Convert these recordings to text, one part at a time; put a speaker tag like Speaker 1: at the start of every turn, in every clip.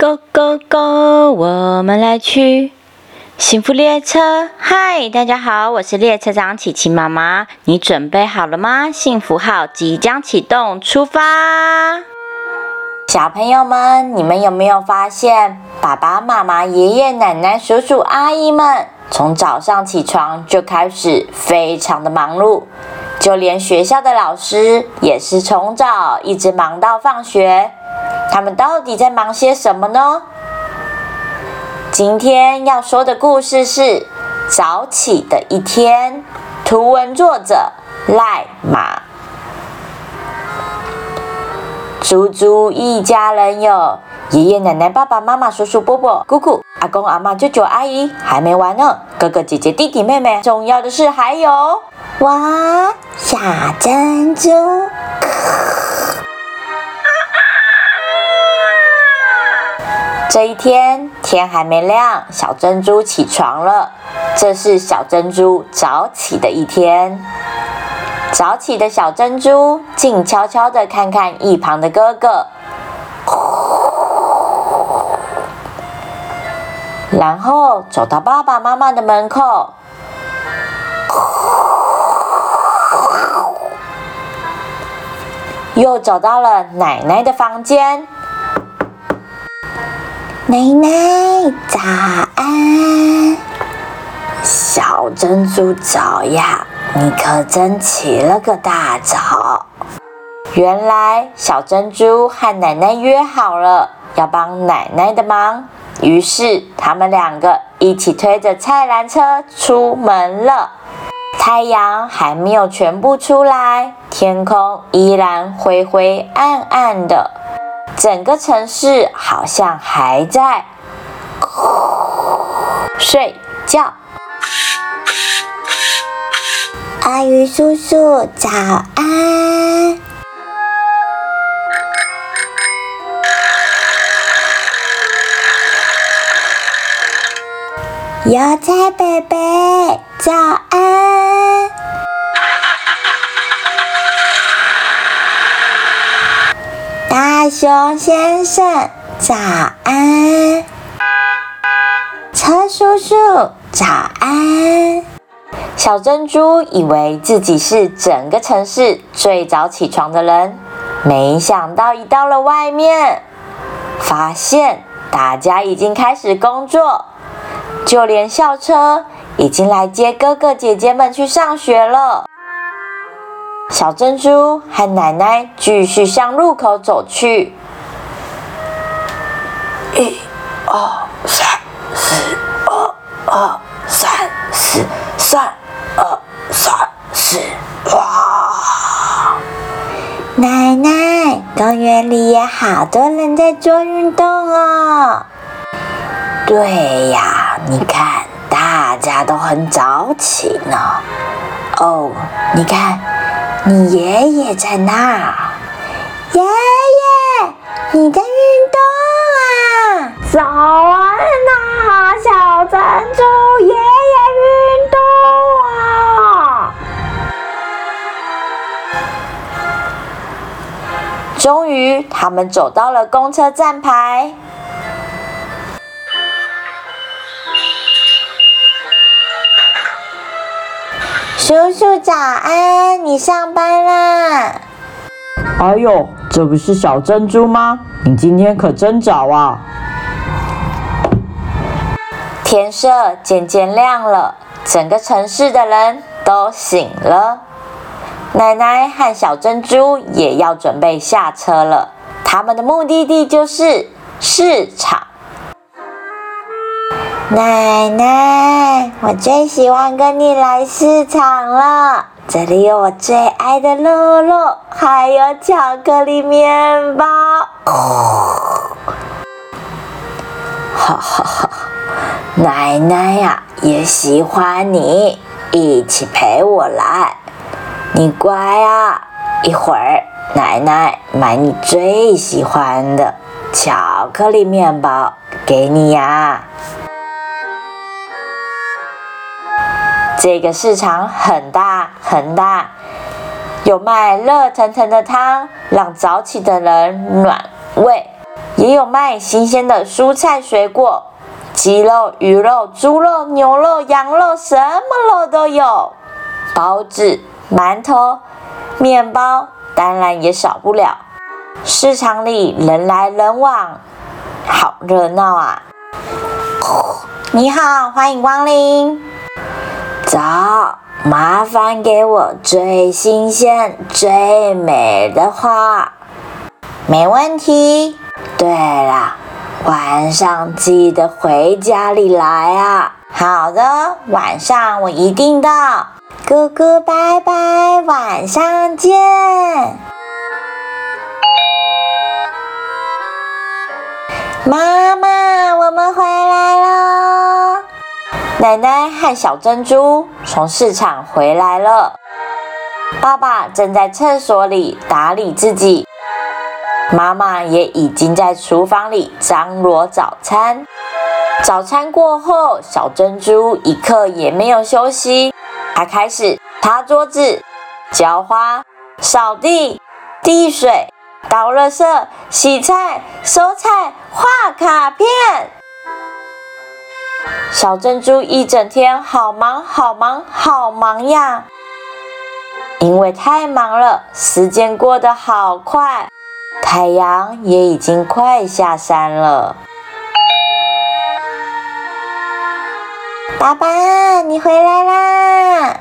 Speaker 1: Go go go！我们来去幸福列车。嗨，大家好，我是列车长琪琪妈妈。你准备好了吗？幸福号即将启动，出发！小朋友们，你们有没有发现，爸爸妈妈、爷爷奶奶、叔叔阿姨们从早上起床就开始非常的忙碌，就连学校的老师也是从早一直忙到放学。他们到底在忙些什么呢？今天要说的故事是《早起的一天》，图文作者赖马。猪猪一家人有爷爷奶奶、爸爸妈妈、叔叔伯伯、姑姑、阿公阿妈、舅舅阿姨，还没完呢，哥哥姐姐、弟弟妹妹，重要的是还有哇，小珍珠。这一天天还没亮，小珍珠起床了。这是小珍珠早起的一天。早起的小珍珠静悄悄地看看一旁的哥哥，然后走到爸爸妈妈的门口，又走到了奶奶的房间。奶奶早安，小珍珠早呀，你可真起了个大早。原来小珍珠和奶奶约好了要帮奶奶的忙，于是他们两个一起推着菜篮车出门了。太阳还没有全部出来，天空依然灰灰暗暗的。整个城市好像还在睡觉。阿鱼叔叔，早安！油菜贝贝，熊先生，早安！车叔叔，早安！小珍珠以为自己是整个城市最早起床的人，没想到一到了外面，发现大家已经开始工作，就连校车已经来接哥哥姐姐们去上学了。小珍珠和奶奶继续向路口走去。一、二、三、四、二、二、三、四、三、二、三、四。哇！奶奶，公园里也好多人在做运动哦。对呀，你看，大家都很早起呢。哦，你看。你爷爷在那儿，爷爷，你在运动啊！早安呐，小珍珠，爷爷运动啊！终于，他们走到了公车站牌。叔叔早安，你上班啦？
Speaker 2: 哎呦，这不是小珍珠吗？你今天可真早啊！
Speaker 1: 天色渐渐亮了，整个城市的人都醒了。奶奶和小珍珠也要准备下车了，他们的目的地就是市场。奶奶，我最喜欢跟你来市场了。这里有我最爱的乐乐，还有巧克力面包。哈哈哈！奶奶呀，也喜欢你，一起陪我来。你乖啊，一会儿奶奶买你最喜欢的巧克力面包给你呀。这个市场很大很大，有卖热腾腾的汤，让早起的人暖胃；也有卖新鲜的蔬菜水果，鸡肉、鱼肉、猪肉、牛肉、羊肉，什么肉都有。包子、馒头、面包，当然也少不了。市场里人来人往，好热闹啊！你好，欢迎光临。早，麻烦给我最新鲜、最美的花。没问题。对了，晚上记得回家里来啊。好的，晚上我一定到。哥哥，拜拜，晚上见。妈妈，奶奶和小珍珠从市场回来了。爸爸正在厕所里打理自己，妈妈也已经在厨房里张罗早餐。早餐过后，小珍珠一刻也没有休息，她开始擦桌子、浇花、扫地、递水。倒垃圾、洗菜、收菜、画卡片，小珍珠一整天好忙好忙好忙呀！因为太忙了，时间过得好快，太阳也已经快下山了。爸爸，你回来啦！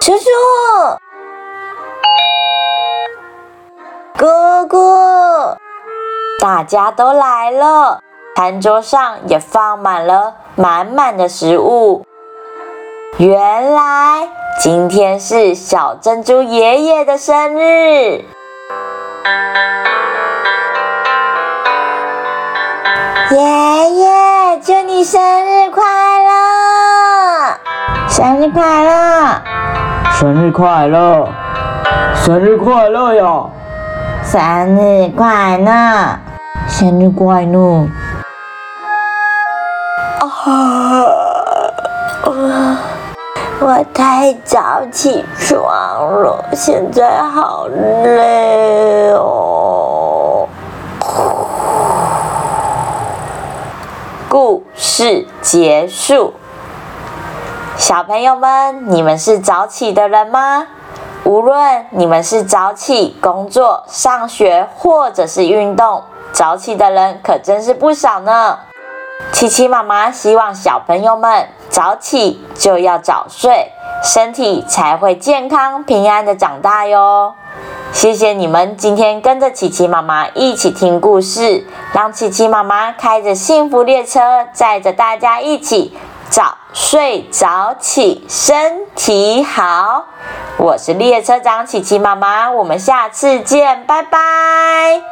Speaker 1: 叔叔。哥哥，大家都来了，餐桌上也放满了满满的食物。原来今天是小珍珠爷爷的生日，爷爷，祝你生日快乐！生日快乐！
Speaker 2: 生日快乐！生日快乐呀！
Speaker 1: 生日快乐！生日快乐！啊！我太早起床了，现在好累哦。故事结束。小朋友们，你们是早起的人吗？无论你们是早起工作、上学，或者是运动，早起的人可真是不少呢。琪琪妈妈希望小朋友们早起就要早睡，身体才会健康平安的长大哟。谢谢你们今天跟着琪琪妈妈一起听故事，让琪琪妈妈开着幸福列车，载着大家一起早睡早起，身体好。我是列车长琪琪妈妈，我们下次见，拜拜。